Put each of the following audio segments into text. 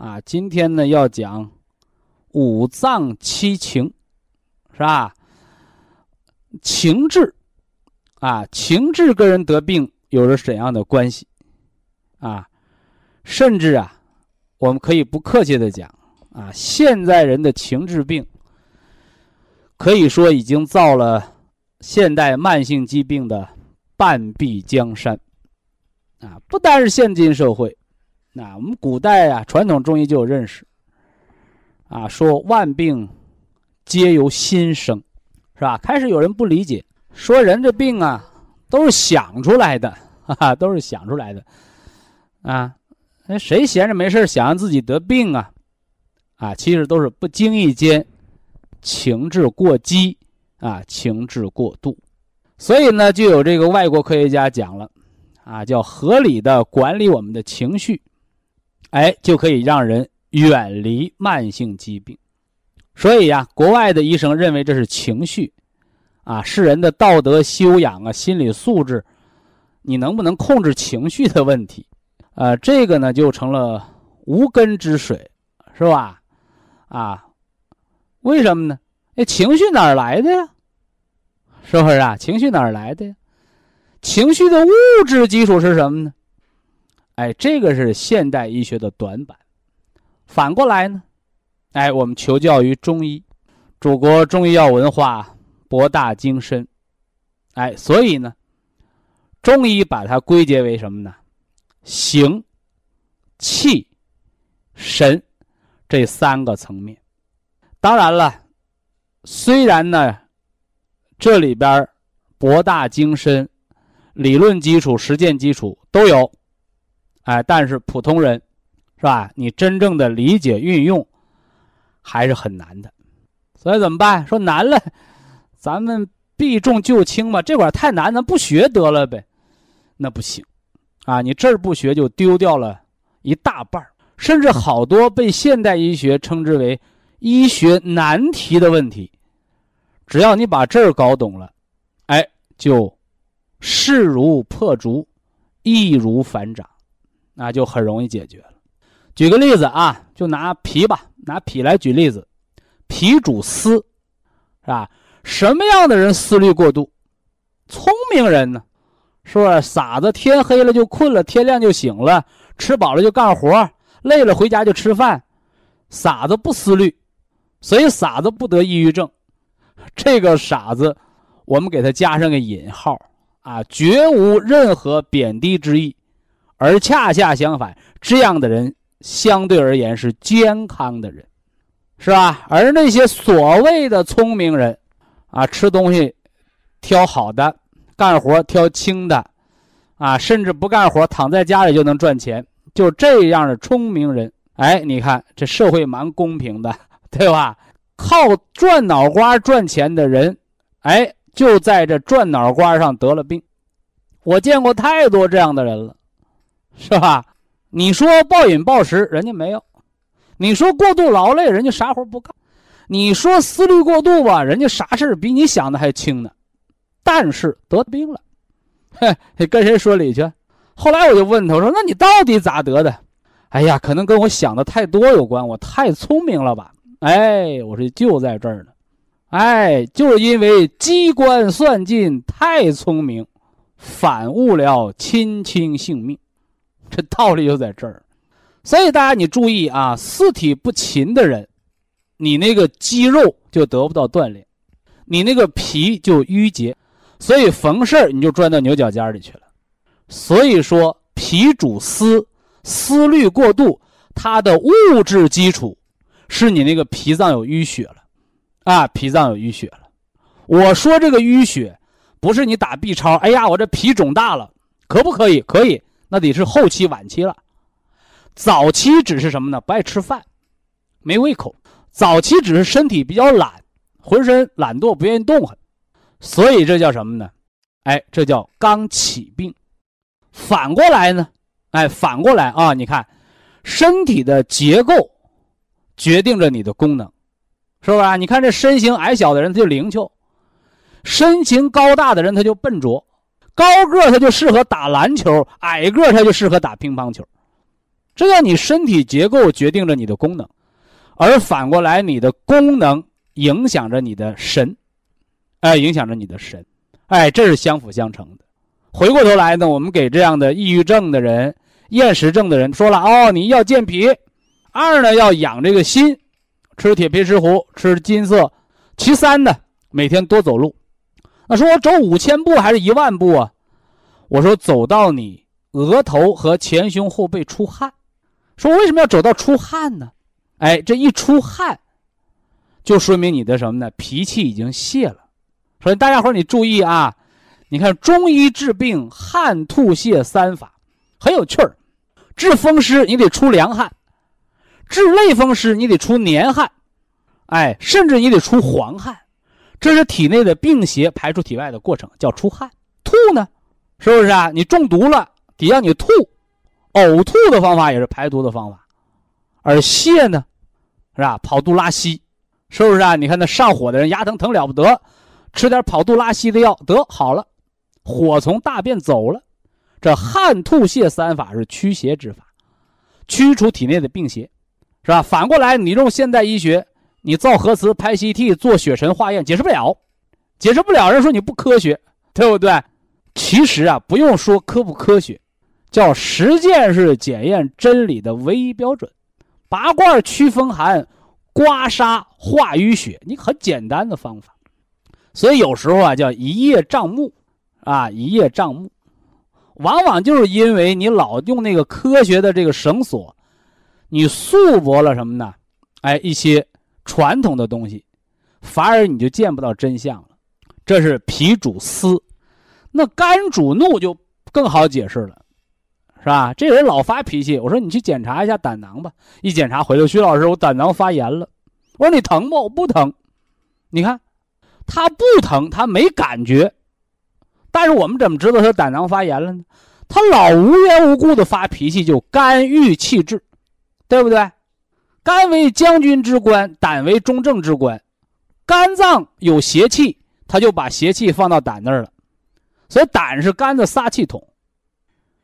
啊，今天呢要讲五脏七情，是吧？情志，啊，情志跟人得病有着怎样的关系？啊，甚至啊，我们可以不客气的讲，啊，现在人的情志病，可以说已经造了现代慢性疾病的半壁江山。啊，不单是现今社会，那我们古代啊，传统中医就有认识，啊，说万病皆由心生，是吧？开始有人不理解，说人这病啊，都是想出来的，哈哈，都是想出来的，啊，那谁闲着没事想让自己得病啊？啊，其实都是不经意间情志过激啊，情志过度，所以呢，就有这个外国科学家讲了。啊，叫合理的管理我们的情绪，哎，就可以让人远离慢性疾病。所以呀，国外的医生认为这是情绪，啊，是人的道德修养啊，心理素质，你能不能控制情绪的问题？呃，这个呢就成了无根之水，是吧？啊，为什么呢？那情绪哪儿来的呀？是不是啊？情绪哪儿来的呀？情绪的物质基础是什么呢？哎，这个是现代医学的短板。反过来呢，哎，我们求教于中医，祖国中医药文化博大精深，哎，所以呢，中医把它归结为什么呢？形、气、神这三个层面。当然了，虽然呢，这里边博大精深，理论基础、实践基础都有，哎，但是普通人，是吧？你真正的理解运用，还是很难的。所以怎么办？说难了，咱们避重就轻吧。这会儿太难，咱不学得了呗？那不行，啊，你这儿不学就丢掉了一大半甚至好多被现代医学称之为。医学难题的问题，只要你把这儿搞懂了，哎，就势如破竹，易如反掌，那就很容易解决了。举个例子啊，就拿脾吧，拿脾来举例子，脾主思，是吧？什么样的人思虑过度？聪明人呢？是不是傻子？天黑了就困了，天亮就醒了，吃饱了就干活，累了回家就吃饭，傻子不思虑。所以傻子不得抑郁症，这个傻子，我们给他加上个引号啊，绝无任何贬低之意，而恰恰相反，这样的人相对而言是健康的人，是吧？而那些所谓的聪明人，啊，吃东西挑好的，干活挑轻的，啊，甚至不干活躺在家里就能赚钱，就这样的聪明人，哎，你看这社会蛮公平的。对吧？靠转脑瓜赚钱的人，哎，就在这转脑瓜上得了病。我见过太多这样的人了，是吧？你说暴饮暴食，人家没有；你说过度劳累，人家啥活不干；你说思虑过度吧，人家啥事比你想的还轻呢。但是得病了，嘿，跟谁说理去？后来我就问他，我说：“那你到底咋得的？”哎呀，可能跟我想的太多有关，我太聪明了吧。哎，我说就在这儿呢，哎，就是因为机关算尽太聪明，反误了亲亲性命，这道理就在这儿。所以大家你注意啊，四体不勤的人，你那个肌肉就得不到锻炼，你那个脾就淤结，所以逢事儿你就钻到牛角尖里去了。所以说，脾主思，思虑过度，它的物质基础。是你那个脾脏有淤血了，啊，脾脏有淤血了。我说这个淤血，不是你打 B 超，哎呀，我这脾肿大了，可不可以？可以，那得是后期、晚期了。早期只是什么呢？不爱吃饭，没胃口。早期只是身体比较懒，浑身懒惰，不愿意动弹。所以这叫什么呢？哎，这叫刚起病。反过来呢？哎，反过来啊，你看，身体的结构。决定着你的功能，是不是？你看这身形矮小的人他就灵巧，身形高大的人他就笨拙，高个他就适合打篮球，矮个他就适合打乒乓球。这叫你身体结构决定着你的功能，而反过来你的功能影响着你的神，哎，影响着你的神，哎，这是相辅相成的。回过头来呢，我们给这样的抑郁症的人、厌食症的人说了哦，你要健脾。二呢，要养这个心，吃铁皮石斛，吃金色。其三呢，每天多走路。那说我走五千步还是一万步啊？我说走到你额头和前胸后背出汗。说为什么要走到出汗呢？哎，这一出汗，就说明你的什么呢？脾气已经泄了。所以大家伙你注意啊，你看中医治病汗吐泻三法很有趣儿，治风湿你得出凉汗。治类风湿，你得出黏汗，哎，甚至你得出黄汗，这是体内的病邪排出体外的过程，叫出汗。吐呢，是不是啊？你中毒了，得让你吐，呕吐的方法也是排毒的方法。而泻呢，是吧？跑肚拉稀，是不是啊？你看那上火的人牙疼疼了不得，吃点跑肚拉稀的药得好了，火从大便走了。这汗吐泻三法是驱邪之法，驱除体内的病邪。是吧？反过来，你用现代医学，你造核磁、拍 CT、做血沉化验，解释不了，解释不了。人说你不科学，对不对？其实啊，不用说科不科学，叫实践是检验真理的唯一标准。拔罐驱风寒，刮痧化淤血，你很简单的方法。所以有时候啊，叫一叶障目，啊，一叶障目，往往就是因为你老用那个科学的这个绳索，你束缚了什么呢？哎，一些传统的东西，反而你就见不到真相了。这是脾主思，那肝主怒就更好解释了。是吧？这人老发脾气，我说你去检查一下胆囊吧。一检查回来，徐老师，我胆囊发炎了。我说你疼不？我不疼。你看，他不疼，他没感觉。但是我们怎么知道他胆囊发炎了呢？他老无缘无故的发脾气，就肝郁气滞，对不对？肝为将军之官，胆为中正之官。肝脏有邪气，他就把邪气放到胆那儿了。所以胆是肝的撒气筒。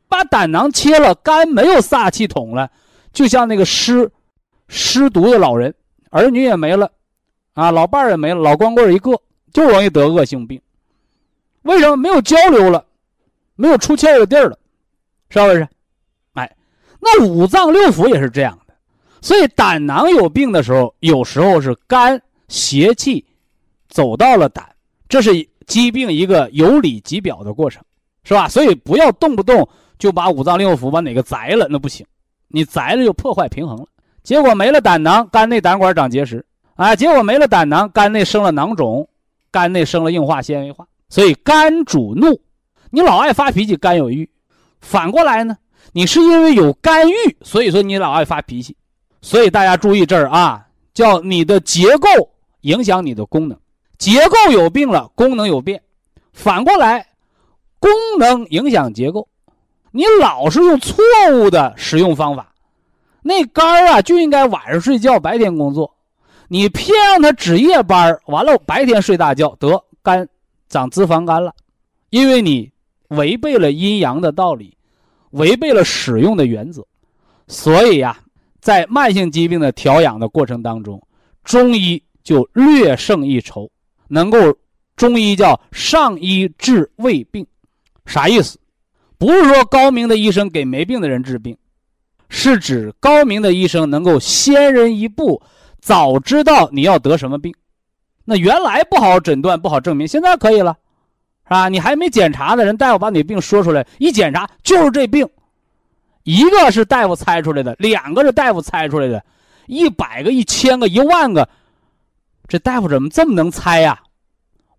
把胆囊切了，肝没有撒气筒了，就像那个失失独的老人，儿女也没了，啊，老伴儿也没了，老光棍一个，就容易得恶性病。为什么没有交流了，没有出气的地儿了，是不是？哎，那五脏六腑也是这样。所以胆囊有病的时候，有时候是肝邪气走到了胆，这是疾病一个有理即表的过程，是吧？所以不要动不动。就把五脏六腑把哪个宰了，那不行，你宰了就破坏平衡了，结果没了胆囊，肝内胆管长结石，啊，结果没了胆囊，肝内生了囊肿，肝内生了硬化纤维化，所以肝主怒，你老爱发脾气，肝有郁，反过来呢，你是因为有肝郁，所以说你老爱发脾气，所以大家注意这儿啊，叫你的结构影响你的功能，结构有病了，功能有变，反过来，功能影响结构。你老是用错误的使用方法，那肝儿啊就应该晚上睡觉，白天工作。你偏让他值夜班儿，完了白天睡大觉，得肝长脂肪肝了，因为你违背了阴阳的道理，违背了使用的原则。所以呀，在慢性疾病的调养的过程当中，中医就略胜一筹，能够中医叫上医治未病，啥意思？不是说高明的医生给没病的人治病，是指高明的医生能够先人一步，早知道你要得什么病。那原来不好诊断、不好证明，现在可以了，是吧？你还没检查的人，大夫把你病说出来，一检查就是这病。一个是大夫猜出来的，两个是大夫猜出来的，一百个、一千个、一万个，这大夫怎么这么能猜呀？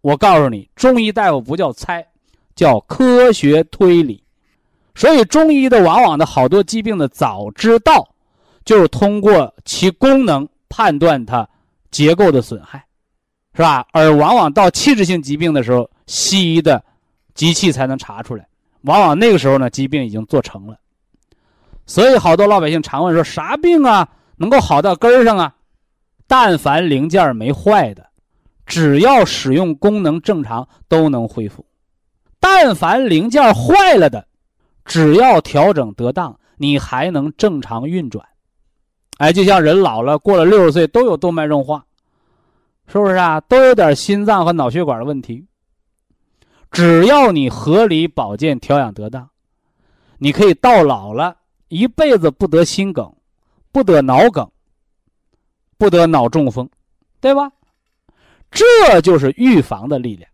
我告诉你，中医大夫不叫猜，叫科学推理。所以中医的往往的好多疾病的早知道，就是通过其功能判断它结构的损害，是吧？而往往到器质性疾病的时候，西医的机器才能查出来。往往那个时候呢，疾病已经做成了。所以好多老百姓常问说：啥病啊能够好到根儿上啊？但凡零件没坏的，只要使用功能正常，都能恢复；但凡零件坏了的，只要调整得当，你还能正常运转。哎，就像人老了，过了六十岁都有动脉硬化，是不是啊？都有点心脏和脑血管的问题。只要你合理保健、调养得当，你可以到老了一辈子不得心梗，不得脑梗，不得脑中风，对吧？这就是预防的力量。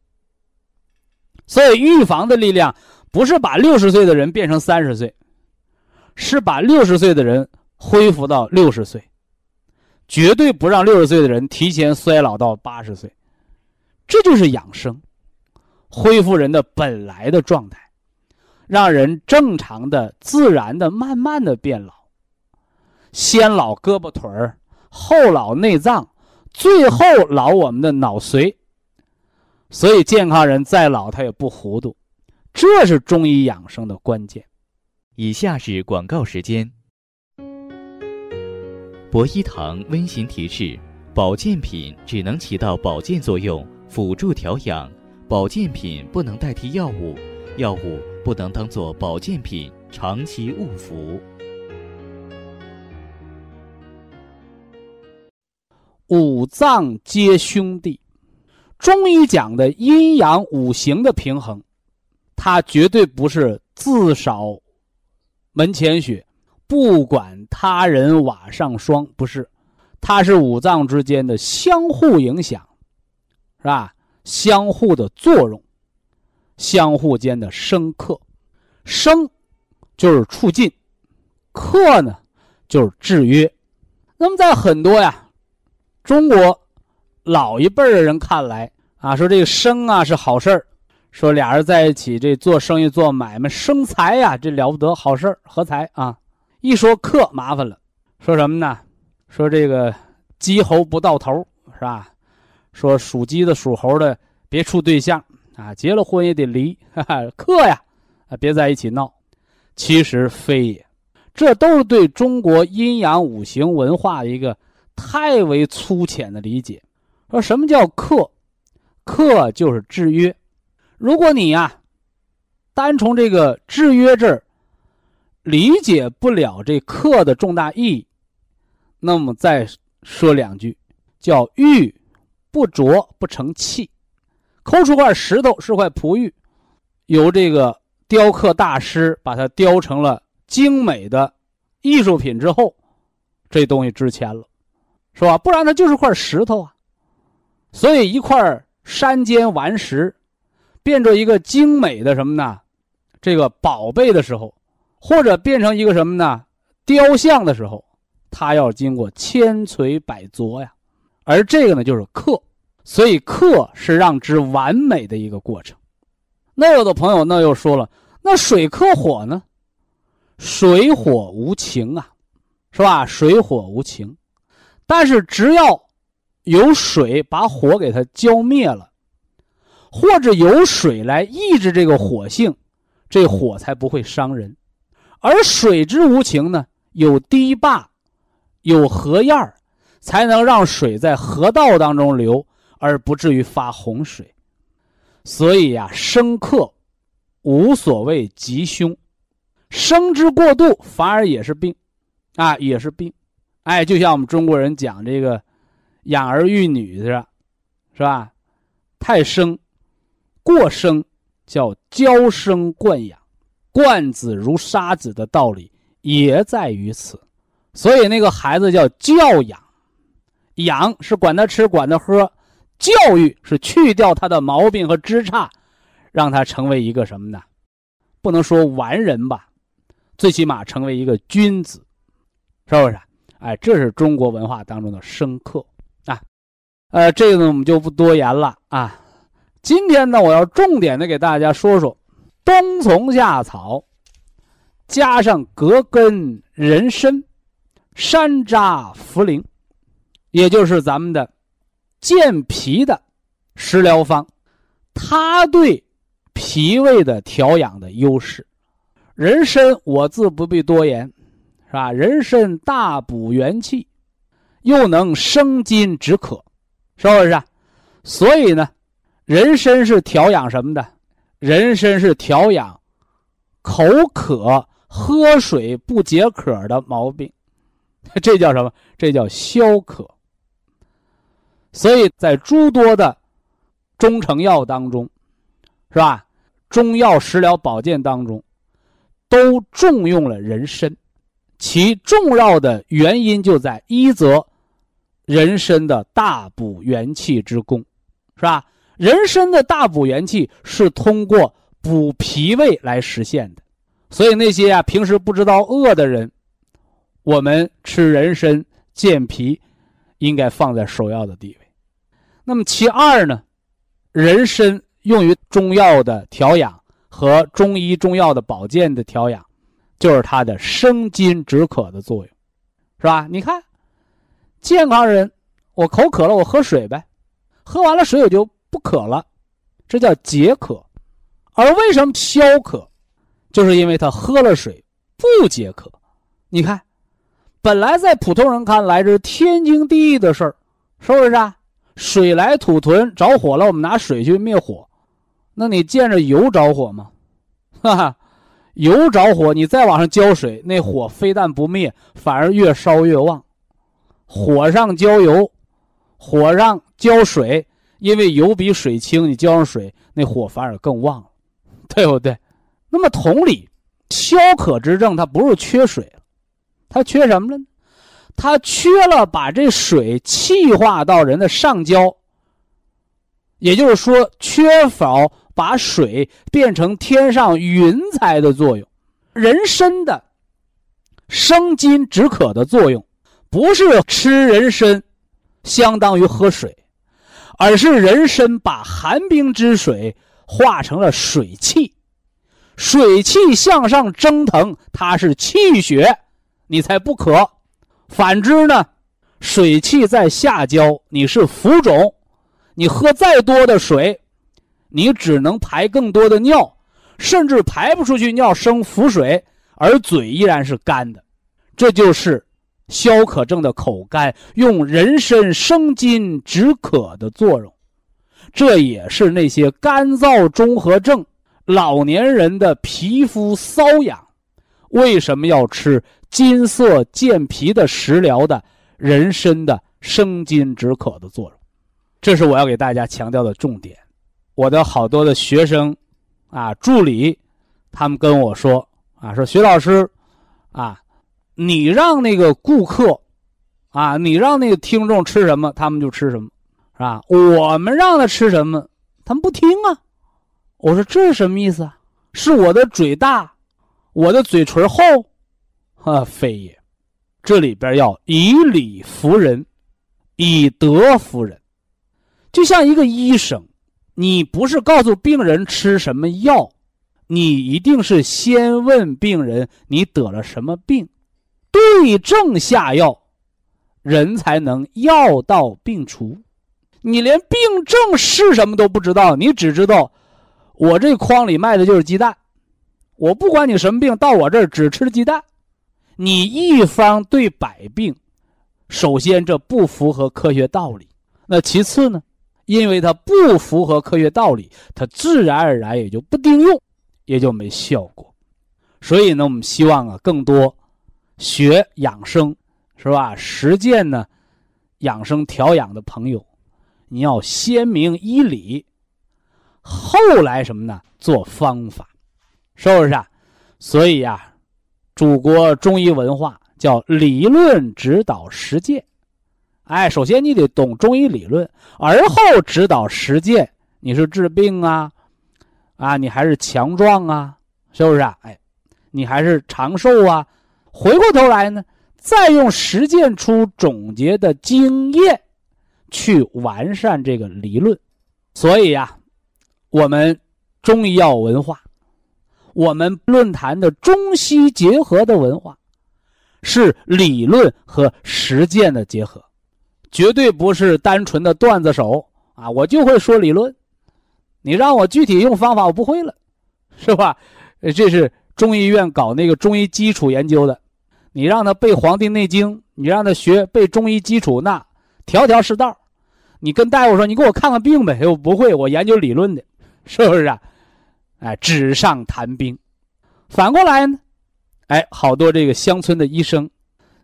所以，预防的力量。不是把六十岁的人变成三十岁，是把六十岁的人恢复到六十岁，绝对不让六十岁的人提前衰老到八十岁。这就是养生，恢复人的本来的状态，让人正常的、自然的、慢慢的变老。先老胳膊腿儿，后老内脏，最后老我们的脑髓。所以健康人再老，他也不糊涂。这是中医养生的关键。以下是广告时间。博一堂温馨提示：保健品只能起到保健作用，辅助调养；保健品不能代替药物，药物不能当做保健品长期误服。五脏皆兄弟，中医讲的阴阳五行的平衡。它绝对不是自少门前雪，不管他人瓦上霜，不是，它是五脏之间的相互影响，是吧？相互的作用，相互间的生克，生就是促进，克呢就是制约。那么在很多呀，中国老一辈的人看来啊，说这个生啊是好事儿。说俩人在一起，这做生意做买卖生财呀，这了不得，好事合财啊！一说克麻烦了，说什么呢？说这个鸡猴不到头，是吧？说属鸡的属猴的别处对象啊，结了婚也得离，哈哈，克呀，啊，别在一起闹。其实非也，这都是对中国阴阳五行文化一个太为粗浅的理解。说什么叫克？克就是制约。如果你呀，单从这个制约这儿理解不了这克的重大意义，那么再说两句，叫玉不琢不成器。抠出块石头是块璞玉，由这个雕刻大师把它雕成了精美的艺术品之后，这东西值钱了，是吧？不然它就是块石头啊。所以一块山间顽石。变成一个精美的什么呢？这个宝贝的时候，或者变成一个什么呢？雕像的时候，它要经过千锤百琢呀。而这个呢，就是刻，所以克是让之完美的一个过程。那有的朋友那又说了，那水克火呢？水火无情啊，是吧？水火无情，但是只要有水把火给它浇灭了。或者有水来抑制这个火性，这火才不会伤人。而水之无情呢，有堤坝，有河沿，才能让水在河道当中流，而不至于发洪水。所以呀，生克无所谓吉凶，生之过度反而也是病，啊，也是病。哎，就像我们中国人讲这个养儿育女的，是吧？太生。过生叫娇生惯养，惯子如杀子的道理也在于此。所以那个孩子叫教养，养是管他吃管他喝，教育是去掉他的毛病和枝杈，让他成为一个什么呢？不能说完人吧，最起码成为一个君子，是不是？哎，这是中国文化当中的深刻啊。呃，这个呢我们就不多言了啊。今天呢，我要重点的给大家说说冬虫夏草，加上葛根、人参、山楂、茯苓，也就是咱们的健脾的食疗方，它对脾胃的调养的优势。人参我自不必多言，是吧？人参大补元气，又能生津止渴，是不是？所以呢。人参是调养什么的？人参是调养口渴、喝水不解渴的毛病，这叫什么？这叫消渴。所以在诸多的中成药当中，是吧？中药食疗保健当中，都重用了人参，其重要的原因就在一则人参的大补元气之功，是吧？人参的大补元气是通过补脾胃来实现的，所以那些啊平时不知道饿的人，我们吃人参健脾，应该放在首要的地位。那么其二呢，人参用于中药的调养和中医中药的保健的调养，就是它的生津止渴的作用，是吧？你看，健康人，我口渴了，我喝水呗，喝完了水我就。不渴了，这叫解渴，而为什么消渴，就是因为他喝了水不解渴。你看，本来在普通人看来这是天经地义的事儿，是不是啊？水来土屯，着火了，我们拿水去灭火。那你见着油着火吗？哈哈，油着火，你再往上浇水，那火非但不灭，反而越烧越旺。火上浇油，火上浇水。因为油比水轻，你浇上水，那火反而更旺了，对不对？那么同理，消渴之症，它不是缺水，它缺什么了呢？它缺了把这水气化到人的上焦，也就是说，缺少把水变成天上云彩的作用。人参的生津止渴的作用，不是吃人参相当于喝水，而是人参把寒冰之水化成了水气，水气向上蒸腾，它是气血，你才不渴。反之呢，水气在下焦，你是浮肿，你喝再多的水，你只能排更多的尿，甚至排不出去尿生浮水，而嘴依然是干的。这就是消渴症的口干，用人参生津止渴的作用。这也是那些干燥综合症、老年人的皮肤瘙痒，为什么要吃？金色健脾的食疗的人参的生津止渴的作用，这是我要给大家强调的重点。我的好多的学生，啊，助理，他们跟我说，啊，说徐老师，啊，你让那个顾客，啊，你让那个听众吃什么，他们就吃什么，是吧？我们让他吃什么，他们不听啊。我说这是什么意思啊？是我的嘴大，我的嘴唇厚。啊，非也，这里边要以理服人，以德服人。就像一个医生，你不是告诉病人吃什么药，你一定是先问病人你得了什么病，对症下药，人才能药到病除。你连病症是什么都不知道，你只知道我这筐里卖的就是鸡蛋，我不管你什么病，到我这儿只吃鸡蛋。你一方对百病，首先这不符合科学道理。那其次呢？因为它不符合科学道理，它自然而然也就不顶用，也就没效果。所以呢，我们希望啊，更多学养生是吧？实践呢，养生调养的朋友，你要先明医理，后来什么呢？做方法，是不是啊？所以呀。祖国中医文化叫理论指导实践，哎，首先你得懂中医理论，而后指导实践。你是治病啊，啊，你还是强壮啊，是不是啊？哎，你还是长寿啊？回过头来呢，再用实践出总结的经验，去完善这个理论。所以呀，我们中医药文化。我们论坛的中西结合的文化，是理论和实践的结合，绝对不是单纯的段子手啊！我就会说理论，你让我具体用方法，我不会了，是吧？这是中医院搞那个中医基础研究的，你让他背《黄帝内经》，你让他学背中医基础，那条条是道。你跟大夫说，你给我看看病呗，我不会，我研究理论的，是不是啊？哎，纸上谈兵，反过来呢？哎，好多这个乡村的医生，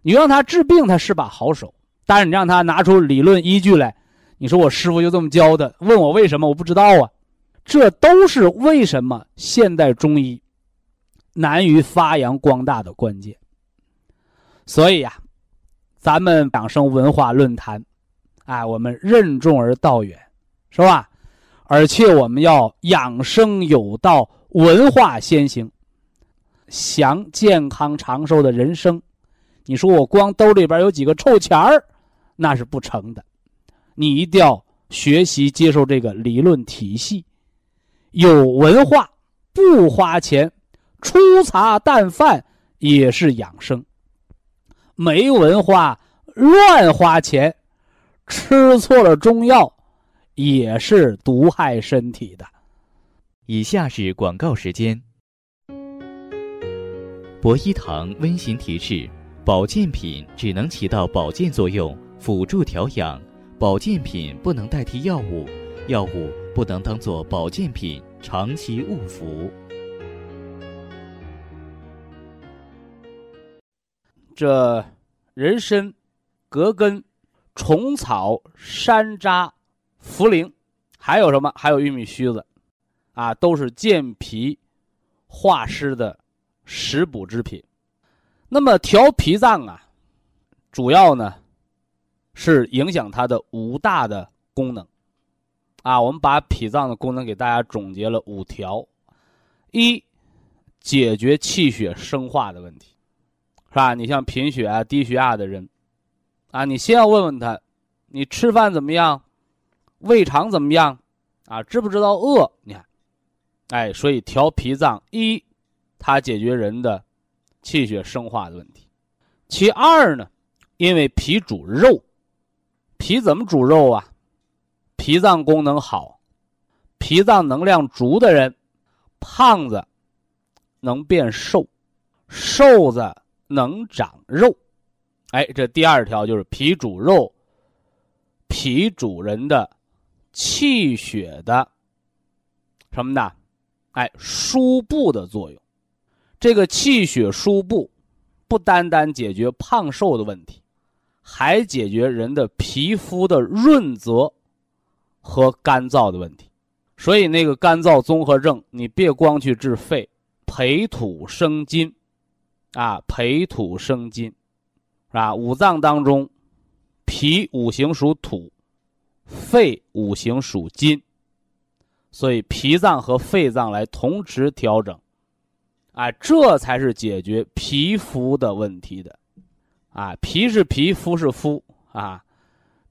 你让他治病，他是把好手；但是你让他拿出理论依据来，你说我师傅就这么教的，问我为什么，我不知道啊。这都是为什么现代中医难于发扬光大的关键。所以呀，咱们养生文化论坛，哎，我们任重而道远，是吧？而且我们要养生有道，文化先行，享健康长寿的人生。你说我光兜里边有几个臭钱儿，那是不成的。你一定要学习接受这个理论体系，有文化不花钱，粗茶淡饭也是养生。没文化乱花钱，吃错了中药。也是毒害身体的。以下是广告时间。博一堂温馨提示：保健品只能起到保健作用，辅助调养；保健品不能代替药物，药物不能当做保健品长期误服。这人参、葛根、虫草、山楂。茯苓，还有什么？还有玉米须子，啊，都是健脾化湿的食补之品。那么调脾脏啊，主要呢是影响它的五大的功能。啊，我们把脾脏的功能给大家总结了五条：一、解决气血生化的问题，是吧？你像贫血啊、低血压的人，啊，你先要问问他，你吃饭怎么样，胃肠怎么样，啊，知不知道饿？你看，哎，所以调脾脏，一，它解决人的气血生化的问题；其二呢，因为脾主肉，脾怎么煮肉啊？脾脏功能好，脾脏能量足的人，胖子能变瘦，瘦子能长肉。哎，这第二条就是脾主肉，脾主人的气血的什么呢？哎，输布的作用。这个气血输布，不单单解决胖瘦的问题，还解决人的皮肤的润泽。和干燥的问题，所以那个干燥综合症，你别光去治肺，培土生金，啊，培土生金，是吧？五脏当中，脾五行属土，肺五行属金，所以脾脏和肺脏来同时调整，啊，这才是解决皮肤的问题的，啊，皮是皮肤是肤。啊，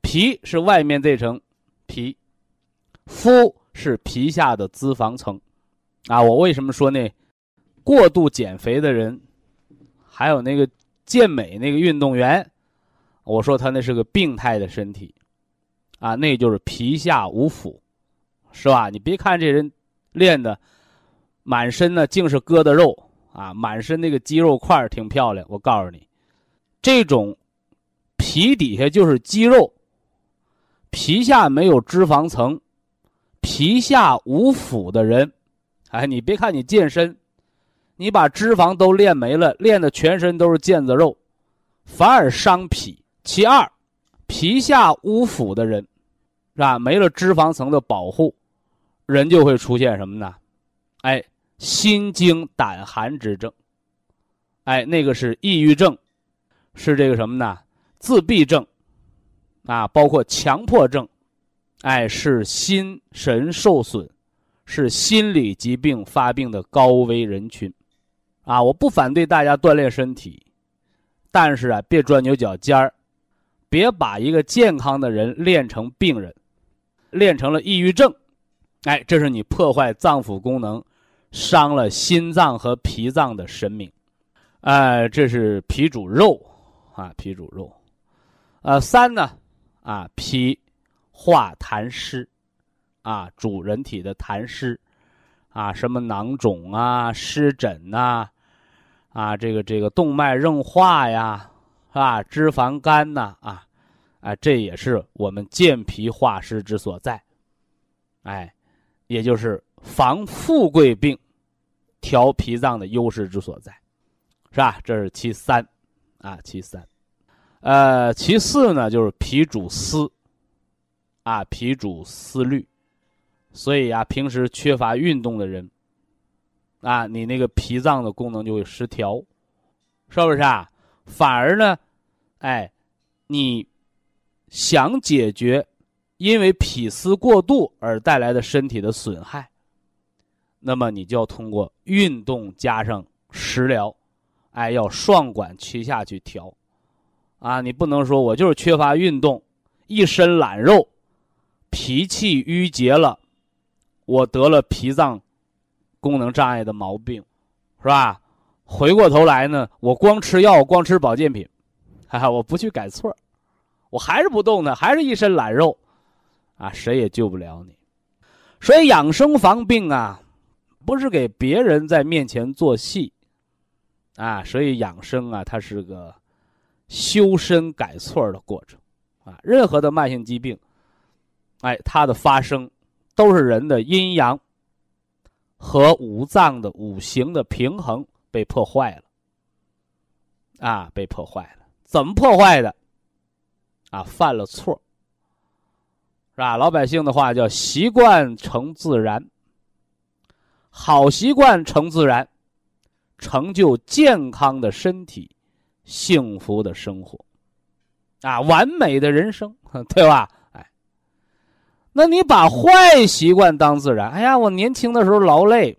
皮是外面这层皮。肤是皮下的脂肪层，啊，我为什么说那过度减肥的人，还有那个健美那个运动员，我说他那是个病态的身体，啊，那就是皮下无腐，是吧？你别看这人练的满身呢净是疙瘩肉啊，满身那个肌肉块挺漂亮，我告诉你，这种皮底下就是肌肉，皮下没有脂肪层。皮下无腐的人，哎，你别看你健身，你把脂肪都练没了，练的全身都是腱子肉，反而伤脾。其二，皮下无腐的人，是吧？没了脂肪层的保护，人就会出现什么呢？哎，心惊胆寒之症。哎，那个是抑郁症，是这个什么呢？自闭症，啊，包括强迫症。哎，是心神受损，是心理疾病发病的高危人群，啊！我不反对大家锻炼身体，但是啊，别钻牛角尖儿，别把一个健康的人练成病人，练成了抑郁症，哎，这是你破坏脏腑功能，伤了心脏和脾脏的神明，哎，这是脾主肉，啊，脾主肉，呃，三呢，啊，脾。化痰湿，啊，主人体的痰湿，啊，什么囊肿啊、湿疹呐，啊，这个这个动脉硬化呀，啊，脂肪肝呐，啊，啊，这也是我们健脾化湿之所在，哎，也就是防富贵病、调脾脏的优势之所在，是吧？这是其三，啊，其三，呃，其四呢，就是脾主思。啊，脾主思虑，所以啊，平时缺乏运动的人，啊，你那个脾脏的功能就会失调，是不是啊？反而呢，哎，你想解决因为脾思过度而带来的身体的损害，那么你就要通过运动加上食疗，哎，要双管齐下去调，啊，你不能说我就是缺乏运动，一身懒肉。脾气郁结了，我得了脾脏功能障碍的毛病，是吧？回过头来呢，我光吃药，光吃保健品，哈哈，我不去改错我还是不动呢，还是一身懒肉，啊，谁也救不了你。所以养生防病啊，不是给别人在面前做戏，啊，所以养生啊，它是个修身改错的过程，啊，任何的慢性疾病。哎，它的发生都是人的阴阳和五脏的五行的平衡被破坏了啊，被破坏了。怎么破坏的？啊，犯了错，是吧？老百姓的话叫习惯成自然，好习惯成自然，成就健康的身体、幸福的生活，啊，完美的人生，对吧？哎，那你把坏习惯当自然，哎呀，我年轻的时候劳累，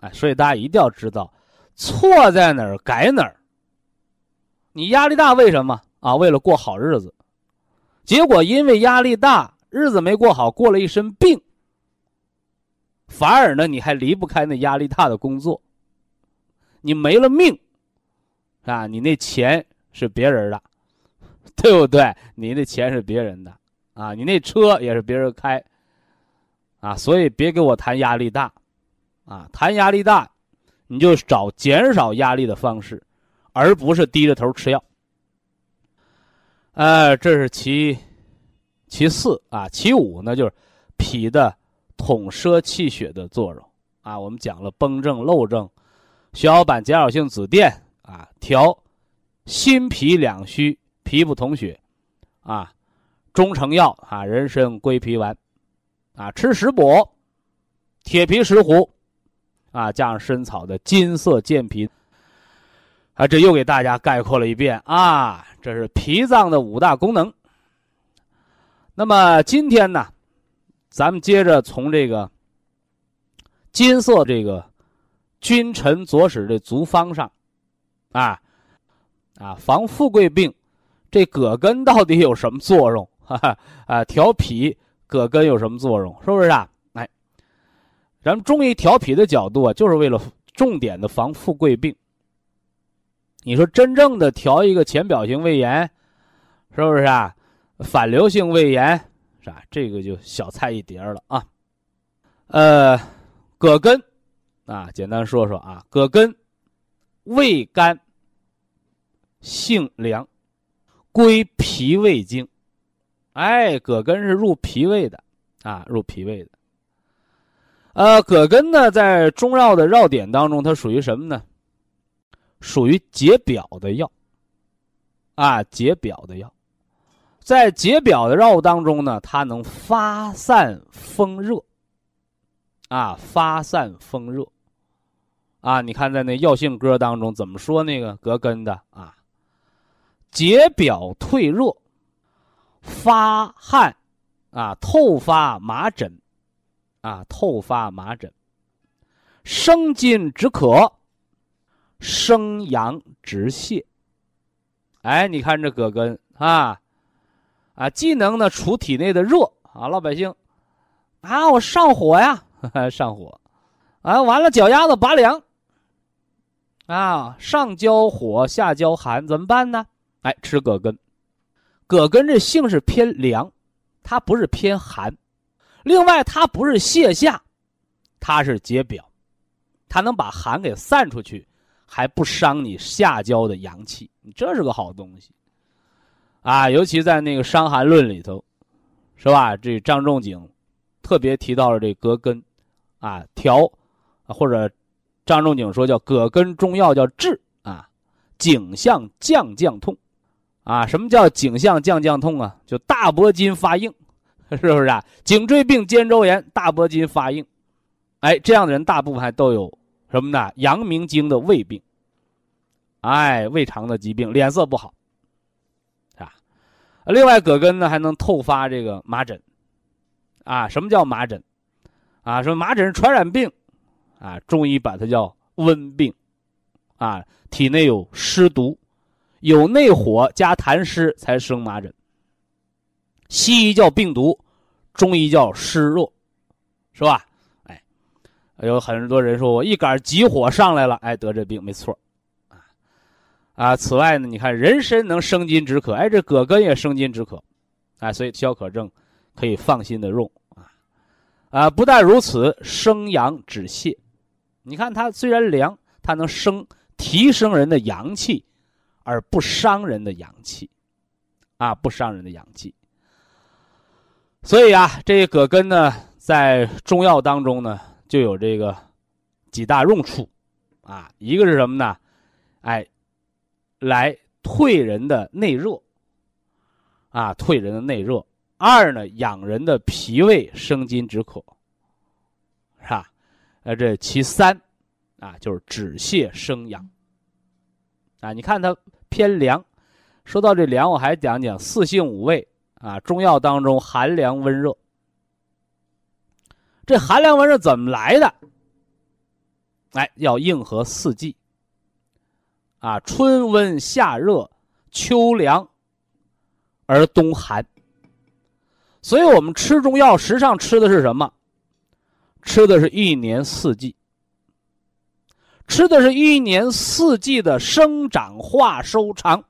哎，所以大家一定要知道错在哪儿，改哪儿。你压力大，为什么啊？为了过好日子，结果因为压力大，日子没过好，过了一身病。反而呢，你还离不开那压力大的工作。你没了命，啊，你那钱是别人的，对不对？你那钱是别人的，啊，你那车也是别人开，啊，所以别给我谈压力大，啊，谈压力大，你就找减少压力的方式，而不是低着头吃药。呃，这是其其四啊，其五呢就是脾的。统摄气血的作用啊，我们讲了崩症、漏症、血小板减少性紫癜啊，调心脾两虚、脾不统血啊，中成药啊，人参归脾丸啊，吃石补、铁皮石斛啊，加上参草的金色健脾啊，这又给大家概括了一遍啊，这是脾脏的五大功能。那么今天呢？咱们接着从这个金色这个君臣佐使的足方上，啊啊防富贵病，这葛根到底有什么作用？哈哈啊，调脾葛根有什么作用？是不是啊？咱们中医调脾的角度啊，就是为了重点的防富贵病。你说真正的调一个浅表性胃炎，是不是啊？反流性胃炎。啊，这个就小菜一碟了啊。呃，葛根啊，简单说说啊，葛根味甘，性凉，归脾胃经。哎，葛根是入脾胃的啊，入脾胃的。呃，葛根呢，在中药的药典当中，它属于什么呢？属于解表的药啊，解表的药。在解表的药当中呢，它能发散风热，啊，发散风热，啊，你看在那药性歌当中怎么说那个葛根的啊？解表退热，发汗，啊，透发麻疹，啊，透发麻疹，生津止渴，生阳止泻。哎，你看这葛根啊。啊，既能呢除体内的热啊，老百姓，啊，我上火呀，上火，啊，完了脚丫子拔凉，啊，上焦火，下焦寒，怎么办呢？哎，吃葛根，葛根这性是偏凉，它不是偏寒，另外它不是泻下，它是解表，它能把寒给散出去，还不伤你下焦的阳气，你这是个好东西。啊，尤其在那个《伤寒论》里头，是吧？这张仲景特别提到了这葛根，啊，调，或者张仲景说叫葛根中药叫治啊，颈项降降痛，啊，什么叫颈项降降痛啊？就大脖筋发硬，是不是啊？颈椎病、肩周炎、大脖筋发硬，哎，这样的人大部分还都有什么呢？阳明经的胃病，哎，胃肠的疾病，脸色不好。另外，葛根呢还能透发这个麻疹，啊，什么叫麻疹？啊，说麻疹是传染病，啊，中医把它叫温病，啊，体内有湿毒，有内火加痰湿才生麻疹。西医叫病毒，中医叫湿热，是吧？哎，有很多人说我一杆急火上来了，哎，得这病，没错。啊啊，此外呢，你看人参能生津止渴，哎，这葛根也生津止渴，啊，所以消渴症可以放心的用啊，啊，不但如此，生阳止泻，你看它虽然凉，它能生提升人的阳气，而不伤人的阳气，啊，不伤人的阳气。所以啊，这葛根呢，在中药当中呢，就有这个几大用处，啊，一个是什么呢？哎。来退人的内热，啊，退人的内热。二呢，养人的脾胃，生津止渴，是吧？呃，这其三，啊，就是止泻生阳。啊，你看它偏凉。说到这凉，我还讲讲四性五味啊，中药当中寒凉温热。这寒凉温热怎么来的？哎，要应和四季。啊，春温夏热，秋凉，而冬寒。所以我们吃中药，实际上吃的是什么？吃的是一年四季。吃的是一年四季的生长化收藏。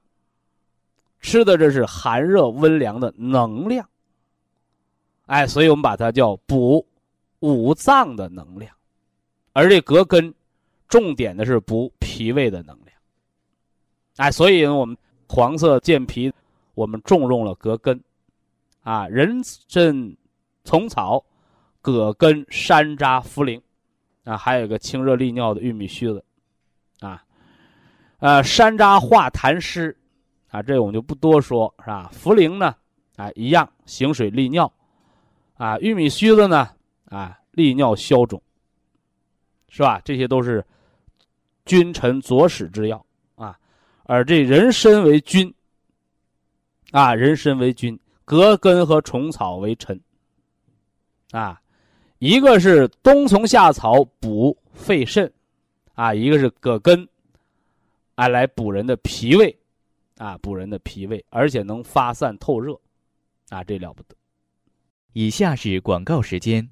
吃的这是寒热温凉的能量。哎，所以我们把它叫补五脏的能量，而这葛根，重点的是补脾胃的能量。哎，所以我们黄色健脾，我们重用了葛根，啊，人参、虫草、葛根、山楂、茯苓，啊，还有一个清热利尿的玉米须子，啊，呃，山楂化痰湿，啊，这我们就不多说，是吧？茯苓呢，啊，一样行水利尿，啊，玉米须子呢，啊，利尿消肿，是吧？这些都是君臣佐使之药啊。而这人参为君，啊，人参为君，葛根和虫草为臣，啊，一个是冬虫夏草补肺肾，啊，一个是葛根，啊，来补人的脾胃，啊，补人的脾胃，而且能发散透热，啊，这了不得。以下是广告时间。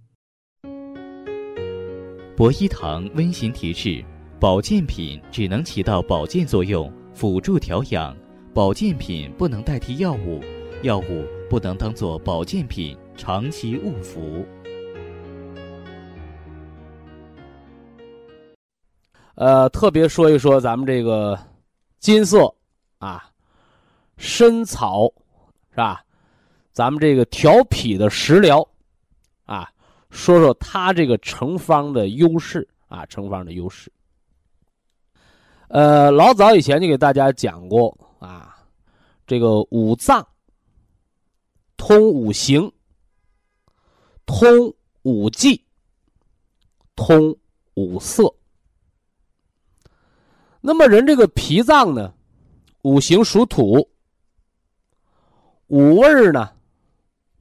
博一堂温馨提示：保健品只能起到保健作用。辅助调养，保健品不能代替药物，药物不能当做保健品长期误服。呃，特别说一说咱们这个金色啊，参草是吧？咱们这个调脾的食疗啊，说说它这个成方的优势啊，成方的优势。呃，老早以前就给大家讲过啊，这个五脏通五行，通五季，通五色。那么人这个脾脏呢，五行属土，五味呢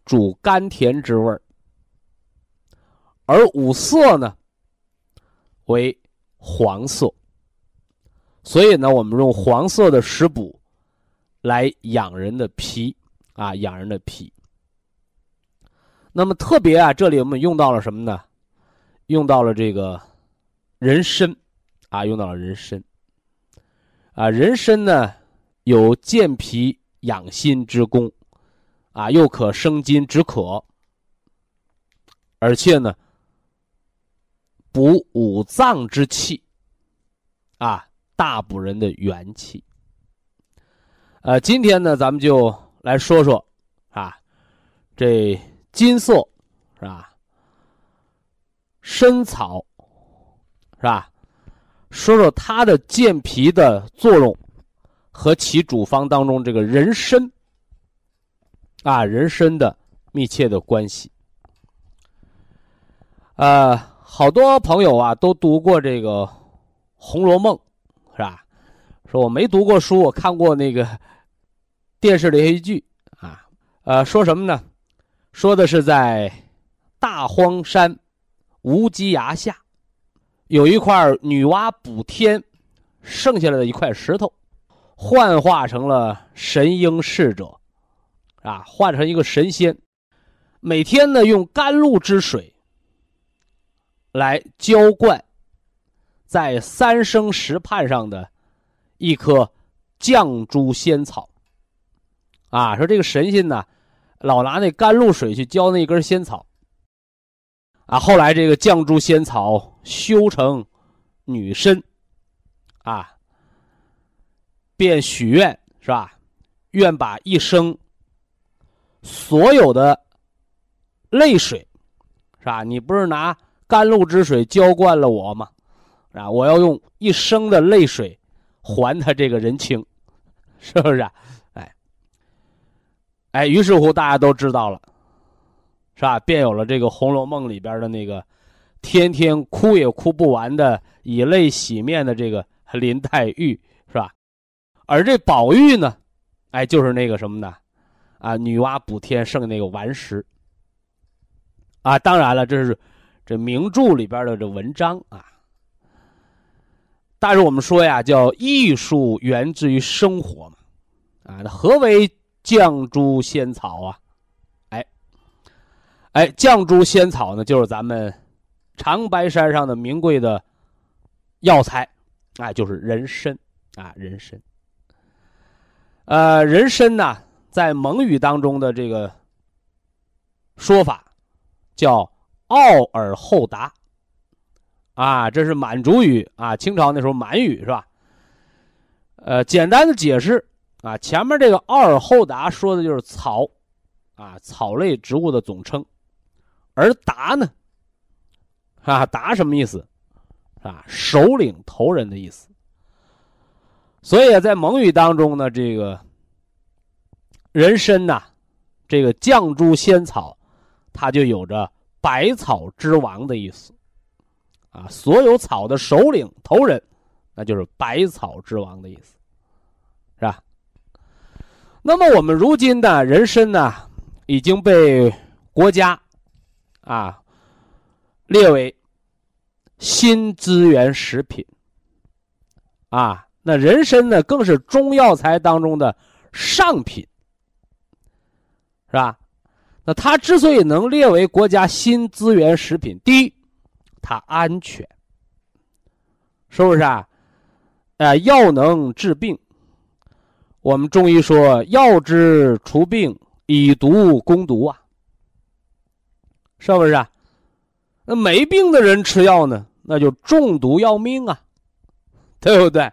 主甘甜之味而五色呢为黄色。所以呢，我们用黄色的食补来养人的脾啊，养人的脾。那么特别啊，这里我们用到了什么呢？用到了这个人参啊，用到了人参啊。人参呢有健脾养心之功啊，又可生津止渴，而且呢补五脏之气啊。大补人的元气。呃，今天呢，咱们就来说说啊，这金色是吧？参草是吧？说说它的健脾的作用和其主方当中这个人参啊，人参的密切的关系。呃，好多朋友啊都读过这个《红楼梦》。是吧？说我没读过书，我看过那个电视连续剧啊。呃，说什么呢？说的是在大荒山无稽崖下，有一块女娲补天剩下来的一块石头，幻化成了神瑛侍者，啊，换成一个神仙，每天呢用甘露之水来浇灌。在三生石畔上的一棵绛珠仙草，啊，说这个神仙呢，老拿那甘露水去浇那根仙草，啊，后来这个绛珠仙草修成女身，啊，便许愿是吧？愿把一生所有的泪水，是吧？你不是拿甘露之水浇灌了我吗？啊！我要用一生的泪水还他这个人情，是不是？哎，哎，于是乎大家都知道了，是吧？便有了这个《红楼梦》里边的那个天天哭也哭不完的以泪洗面的这个林黛玉，而这宝玉呢，哎，就是那个什么呢？啊，女娲补天剩那个顽石。啊，当然了，这是这名著里边的这文章啊。但是我们说呀，叫艺术源自于生活嘛，啊，那何为绛珠仙草啊？哎，哎，绛珠仙草呢，就是咱们长白山上的名贵的药材，哎，就是人参啊，人参。呃，人参呢，在蒙语当中的这个说法。叫奥尔后达，啊，这是满族语啊，清朝那时候满语是吧？呃，简单的解释啊，前面这个奥尔后达说的就是草，啊，草类植物的总称，而达呢，啊，达什么意思？啊，首领头人的意思。所以在蒙语当中呢，这个人参呐，这个绛珠仙草。它就有着百草之王的意思，啊，所有草的首领头人，那就是百草之王的意思，是吧？那么我们如今的人参呢，已经被国家啊列为新资源食品，啊，那人参呢更是中药材当中的上品，是吧？那它之所以能列为国家新资源食品，第一，它安全，是不是啊？呃，药能治病。我们中医说“药之除病，以毒攻毒”啊，是不是啊？那没病的人吃药呢，那就中毒要命啊，对不对？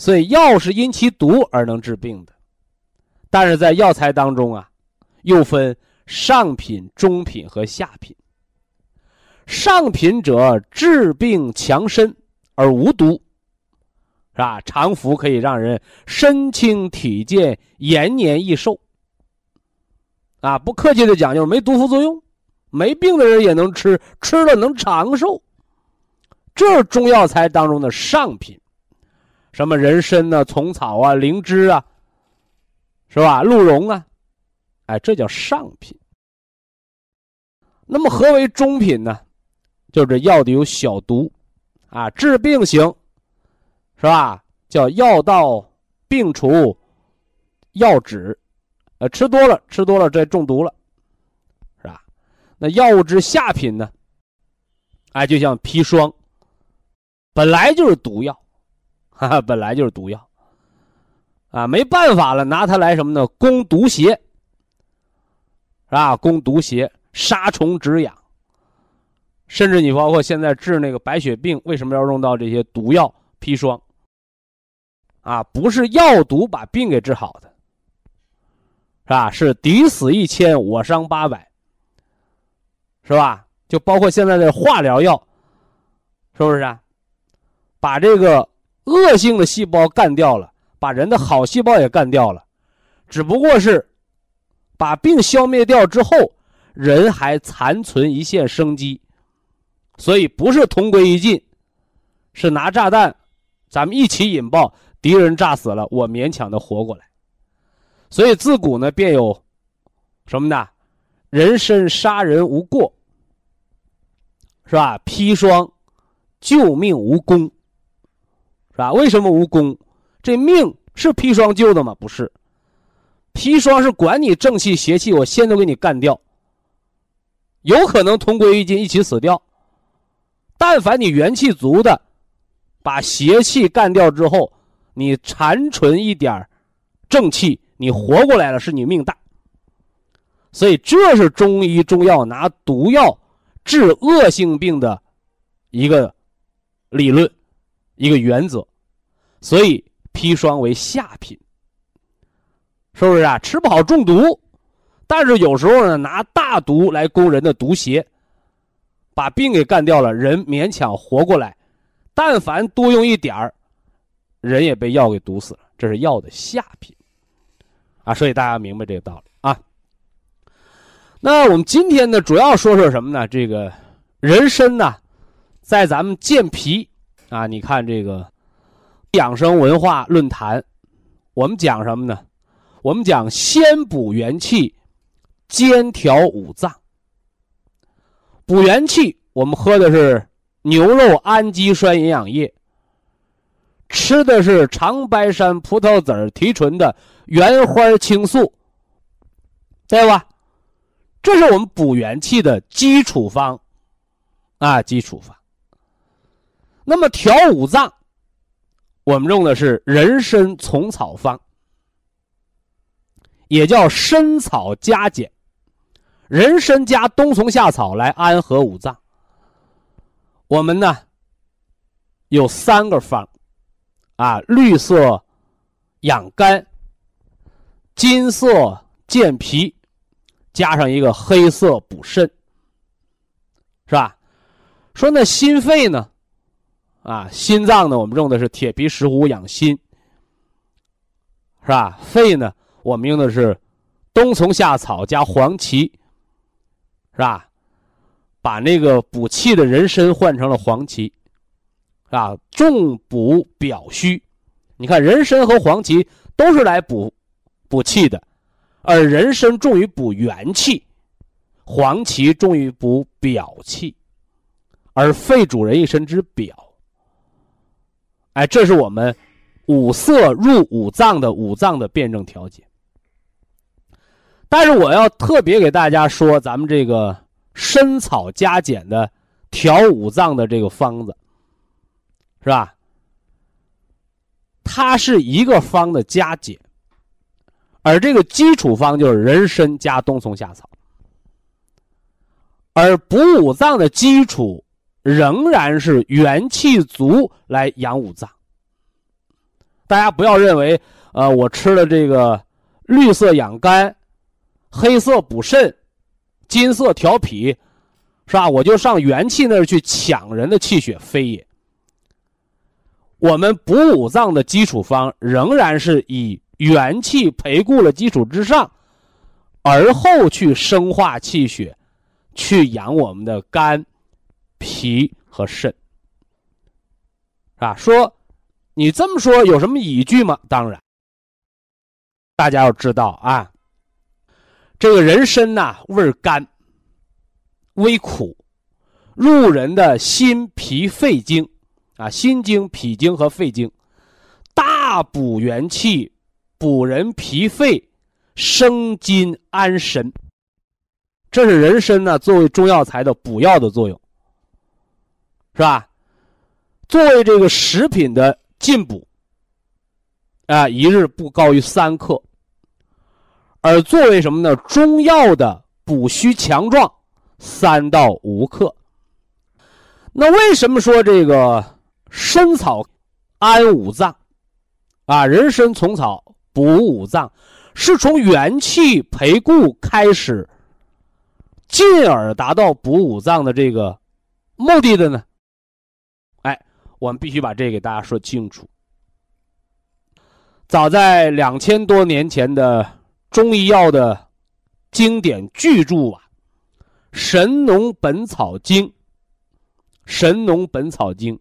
所以药是因其毒而能治病的，但是在药材当中啊，又分。上品、中品和下品。上品者治病强身而无毒，是吧？常服可以让人身轻体健、延年益寿。啊，不客气的讲，就是没毒副作用，没病的人也能吃，吃了能长寿。这是中药材当中的上品，什么人参呢、虫草啊、灵芝啊，是吧？鹿茸啊，哎，这叫上品。那么何为中品呢？就是药的有小毒，啊，治病型，是吧？叫药到病除，药止，呃，吃多了，吃多了这中毒了，是吧？那药物之下品呢？哎，就像砒霜，本来就是毒药，哈哈，本来就是毒药，啊，没办法了，拿它来什么呢？攻毒邪，是吧？攻毒邪。杀虫止痒，甚至你包括现在治那个白血病，为什么要用到这些毒药砒霜？啊，不是药毒把病给治好的，是吧？是敌死一千，我伤八百，是吧？就包括现在的化疗药，是不是啊？把这个恶性的细胞干掉了，把人的好细胞也干掉了，只不过是把病消灭掉之后。人还残存一线生机，所以不是同归于尽，是拿炸弹，咱们一起引爆，敌人炸死了，我勉强的活过来。所以自古呢便有什么呢？人参杀人无过，是吧？砒霜救命无功，是吧？为什么无功？这命是砒霜救的吗？不是，砒霜是管你正气邪气，我先都给你干掉。有可能同归于尽，一起死掉。但凡你元气足的，把邪气干掉之后，你残存一点正气，你活过来了，是你命大。所以这是中医中药拿毒药治恶性病的一个理论，一个原则。所以砒霜为下品，是不是啊？吃不好中毒。但是有时候呢，拿大毒来攻人的毒邪，把病给干掉了，人勉强活过来。但凡多用一点儿，人也被药给毒死了。这是药的下品，啊，所以大家明白这个道理啊。那我们今天呢，主要说说什么呢？这个人参呢，在咱们健脾啊，你看这个养生文化论坛，我们讲什么呢？我们讲先补元气，兼调五脏。补元气，我们喝的是牛肉氨基酸营养液，吃的是长白山葡萄籽提纯的原花青素，对吧？这是我们补元气的基础方，啊，基础方。那么调五脏，我们用的是人参虫草方，也叫参草加减，人参加冬虫夏草来安和五脏。我们呢有三个方，啊，绿色养肝，金色健脾。加上一个黑色补肾，是吧？说那心肺呢？啊，心脏呢？我们用的是铁皮石斛养心，是吧？肺呢？我们用的是冬虫夏草加黄芪，是吧？把那个补气的人参换成了黄芪，啊，重补表虚。你看，人参和黄芪都是来补补气的。而人参重于补元气，黄芪重于补表气，而肺主人一身之表。哎，这是我们五色入五脏的五脏的辩证调节。但是我要特别给大家说，咱们这个参草加减的调五脏的这个方子，是吧？它是一个方的加减。而这个基础方就是人参加冬虫夏草，而补五脏的基础仍然是元气足来养五脏。大家不要认为，呃，我吃了这个绿色养肝、黑色补肾、金色调脾，是吧？我就上元气那儿去抢人的气血，非也。我们补五脏的基础方仍然是以。元气培固了基础之上，而后去生化气血，去养我们的肝、脾和肾，是吧？说你这么说有什么依据吗？当然，大家要知道啊，这个人参呐味甘，微苦，入人的心脾肺经啊，心经、脾经和肺经，大补元气。补人脾肺，生津安神。这是人参呢作为中药材的补药的作用，是吧？作为这个食品的进补，啊，一日不高于三克。而作为什么呢？中药的补虚强壮，三到五克。那为什么说这个参草安五脏？啊，人参虫草。补五脏，是从元气培固开始，进而达到补五脏的这个目的的呢？我们必须把这给大家说清楚。早在两千多年前的中医药的经典巨著啊，《神农本草经》，《神农本草经》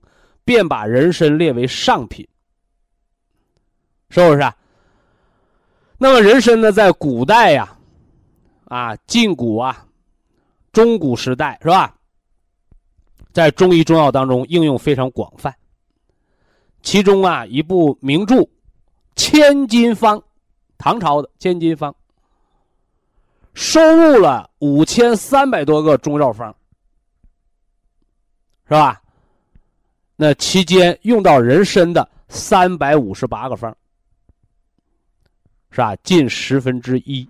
便把人参列为上品，是不是啊？那么人参呢，在古代呀，啊，晋古啊，中古时代是吧？在中医中药当中应用非常广泛。其中啊，一部名著《千金方》，唐朝的《千金方》，收录了五千三百多个中药方，是吧？那期间用到人参的三百五十八个方。是吧？近十分之一，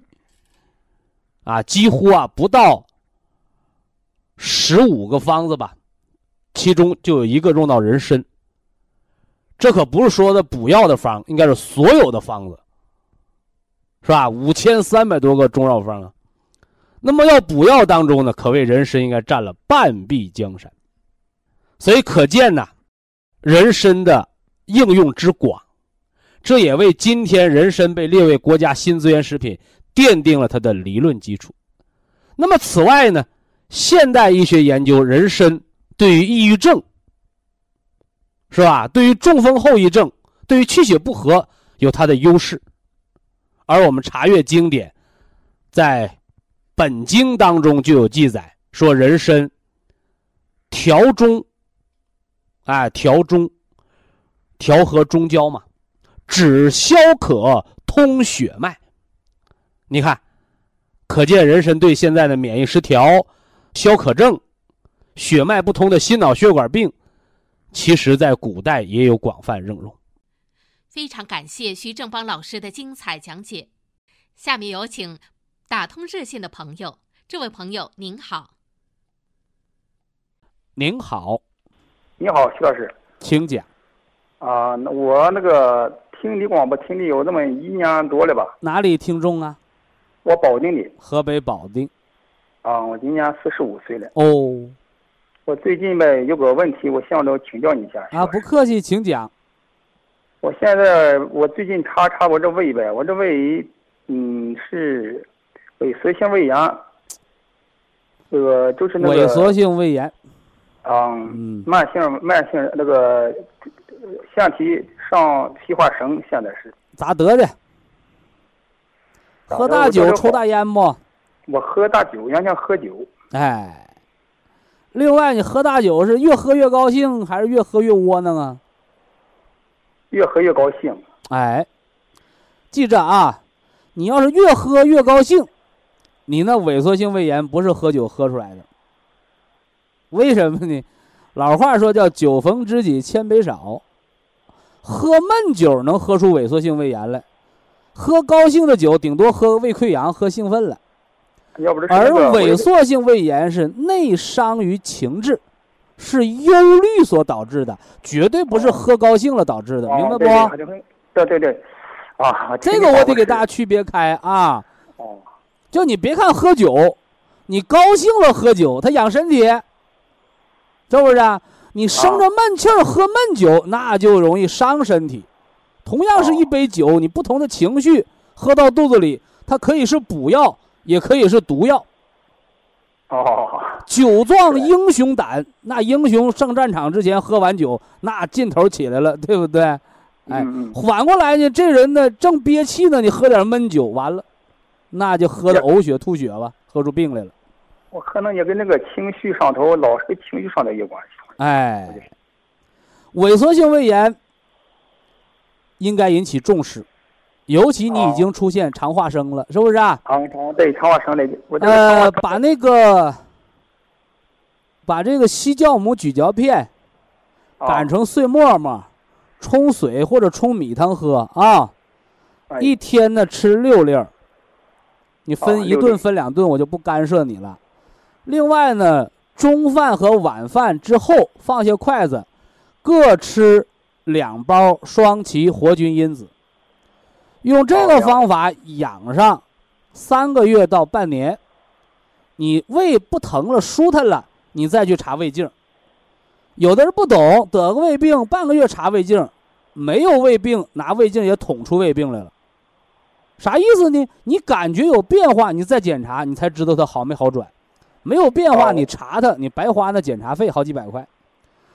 啊，几乎啊不到十五个方子吧，其中就有一个用到人参。这可不是说的补药的方，应该是所有的方子，是吧？五千三百多个中药方啊，那么要补药当中呢，可谓人参应该占了半壁江山，所以可见呢，人参的应用之广。这也为今天人参被列为国家新资源食品奠定了它的理论基础。那么，此外呢，现代医学研究人参对于抑郁症是吧？对于中风后遗症，对于气血不和有它的优势。而我们查阅经典，在本经当中就有记载，说人参调中，哎，调中，调和中焦嘛，止消渴，通血脉。你看，可见人参对现在的免疫失调、消渴症、血脉不通的心脑血管病，其实在古代也有广泛应用。非常感谢徐正邦老师的精彩讲解。下面有请打通热线的朋友，这位朋友您好。您好，你好，徐老师。请讲。啊，那我那个听你广播听的有那么一年多了吧？哪里听众啊？我保定的。河北保定。啊，我今年四十五岁了。哦。我最近呗有个问题，我想着请教你一下。啊，不客气，请讲。我现在我最近查查我这胃呗，我这胃，嗯，是萎缩性胃炎。这个就是那个。萎缩性胃炎。啊。嗯。慢性慢性那个腺体上皮化生，现在是。咋得的？喝大酒，抽大烟不？我喝大酒，原先喝酒。哎。另外，你喝大酒是越喝越高兴，还是越喝越窝囊啊？越喝越高兴。哎，记着啊，你要是越喝越高兴，你那萎缩性胃炎不是喝酒喝出来的。为什么呢？老话说叫“酒逢知己千杯少”，喝闷酒能喝出萎缩性胃炎来，喝高兴的酒顶多喝胃溃疡、喝兴奋了。而萎缩性胃炎是内伤于情志，是忧虑所导致的，绝对不是喝高兴了导致的，明白不？对对对，啊，这个我得给大家区别开啊。哦，就你别看喝酒，你高兴了喝酒，它养身体，是不是？你生着闷气儿喝闷酒，那就容易伤身体。同样是一杯酒，你不同的情绪喝到肚子里，它可以是补药。也可以是毒药。哦，酒壮英雄胆，那英雄上战场之前喝完酒，那劲头起来了，对不对？哎，反过来呢，这人呢正憋气呢，你喝点闷酒，完了，那就喝的呕血吐血吧，喝出病来了。我可能也跟那个情绪上头，老是跟情绪上头有关系。哎，萎缩性胃炎应该引起重视。尤其你已经出现肠化生了，是不是啊？对肠化生的，呃，把那个，把这个西酵母咀嚼片擀成碎沫沫，冲水或者冲米汤喝啊。一天呢吃六粒儿，你分一顿分两顿，我就不干涉你了。另外呢，中饭和晚饭之后放下筷子，各吃两包双歧活菌因子。用这个方法养上三个月到半年，你胃不疼了、舒坦了，你再去查胃镜。有的人不懂，得个胃病，半个月查胃镜，没有胃病，拿胃镜也捅出胃病来了。啥意思呢？你感觉有变化，你再检查，你才知道它好没好转。没有变化，你查它，你白花那检查费好几百块。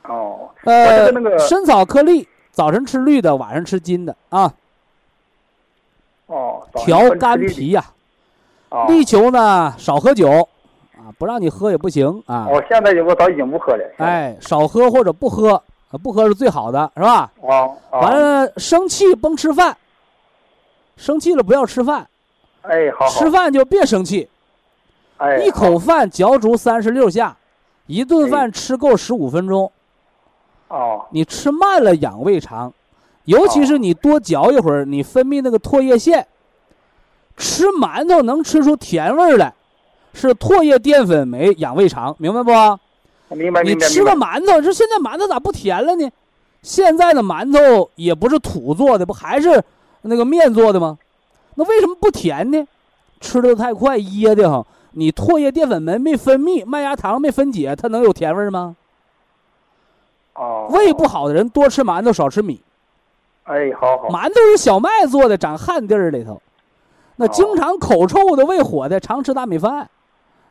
哦。呃，参草颗粒，早晨吃绿的，晚上吃金的啊。哦，调肝脾呀，力求呢少喝酒，啊，不让你喝也不行啊。我现在我早已经不喝了。哎，少喝或者不喝，不喝是最好的，是吧？哦。完了，生气甭吃饭，生气了不要吃饭。哎，好。吃饭就别生气。哎。一口饭嚼足三十六下，一顿饭吃够十五分钟。哦。你吃慢了养胃肠。尤其是你多嚼一会儿，你分泌那个唾液腺，吃馒头能吃出甜味儿来，是唾液淀粉酶养胃肠，明白不？明白你吃个馒头，这现在馒头咋不甜了呢？现在的馒头也不是土做的，不还是那个面做的吗？那为什么不甜呢？吃的太快噎的慌，你唾液淀粉酶没分泌，麦芽糖没分解，它能有甜味儿吗？哦。胃不好的人多吃馒头，少吃米。哎，好好。馒头是小麦做的，长旱地儿里头。那经常口臭的、胃火的，常吃大米饭。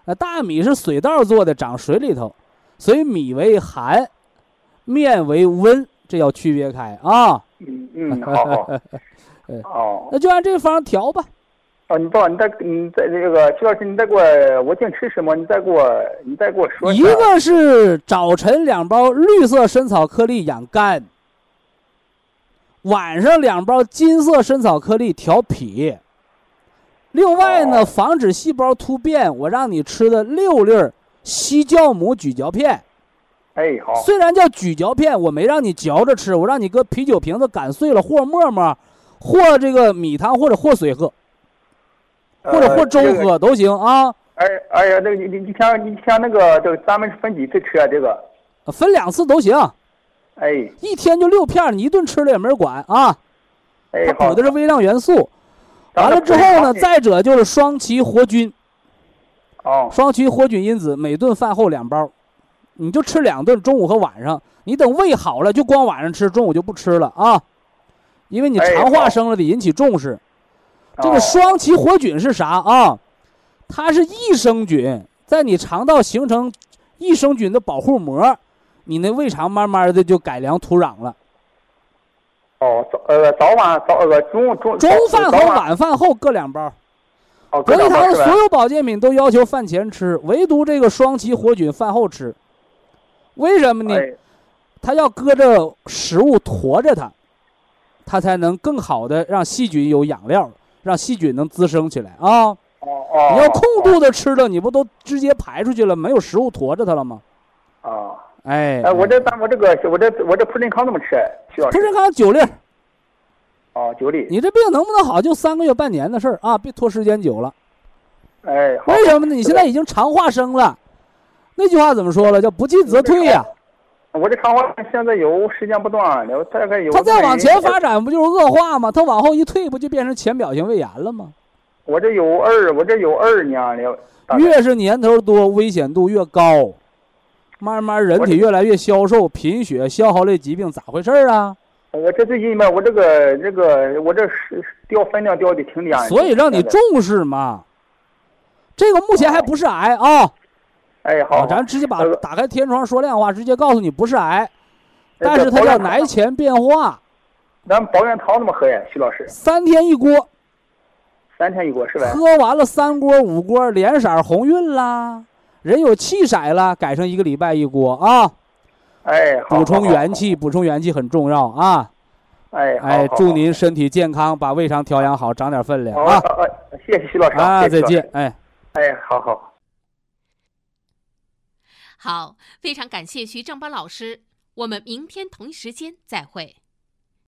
那大米是水稻做的，长水里头，所以米为寒，面为温，这要区别开啊。嗯嗯，好好。哦。那就按这个方调吧。哦，你不，你再你再这个徐老师，你再给我，我净吃什么？你再给我，你再给我说一个是早晨两包绿色参草颗粒养肝，晚上两包金色参草颗粒调脾。另外呢，防止细胞突变，我让你吃的六粒西酵母咀嚼片。哎，好。虽然叫咀嚼片，我没让你嚼着吃，我让你搁啤酒瓶子擀碎了和沫沫，和这个米汤或者和水喝。或者和粥喝都行啊。哎哎呀，那个你你你像你像那个，这个咱们分几次吃啊？这个分两次都行。哎，一天就六片，你一顿吃了也没人管啊。哎，它补的是微量元素。完了之后呢，再者就是双歧活菌。哦。双歧活菌因子，每顿饭后两包，你就吃两顿，中午和晚上。你等胃好了，就光晚上吃，中午就不吃了啊。因为你肠化生了得引起重视。这个双歧活菌是啥啊？它是益生菌，在你肠道形成益生菌的保护膜，你那胃肠慢慢的就改良土壤了。哦，早呃早晚早呃中中中饭和晚饭后各两包。哦，格力堂所有保健品都要求饭前吃，唯独这个双歧活菌饭后吃。为什么呢？它要搁着食物驮着它，它才能更好的让细菌有养料。让细菌能滋生起来啊！哦哦，你要空肚子吃了，你不都直接排出去了？没有食物驮着它了吗？啊，哎哎，我这咱我这个我这我这普仁康怎么吃？普仁康九粒。哦，九粒。你这病能不能好？就三个月半年的事儿啊！别拖时间久了。哎，为什么呢？你现在已经肠化生了。那句话怎么说了？叫不进则退呀。我这肠化现在有时间不断了，大概有。它再往前发展，不就是恶化吗？它往后一退，不就变成浅表性胃炎了吗？我这有二，我这有二年了。越是年头多，危险度越高。慢慢人体越来越消瘦，贫血、消耗类疾病咋回事儿啊？我这最近吧，我这个这个，我这是掉分量掉的挺厉害。所以让你重视嘛。这个目前还不是癌啊。哎，好，咱直接把打开天窗说亮话，直接告诉你不是癌，但是它叫癌前变化。咱保元汤怎么喝呀，徐老师？三天一锅。三天一锅是吧？喝完了三锅五锅，脸色红润啦，人有气色了，改成一个礼拜一锅啊。哎，补充元气，补充元气很重要啊。哎，哎，祝您身体健康，把胃肠调养好，长点分量啊。谢谢徐老师啊，再见，哎，哎，好好。好，非常感谢徐正邦老师，我们明天同一时间再会。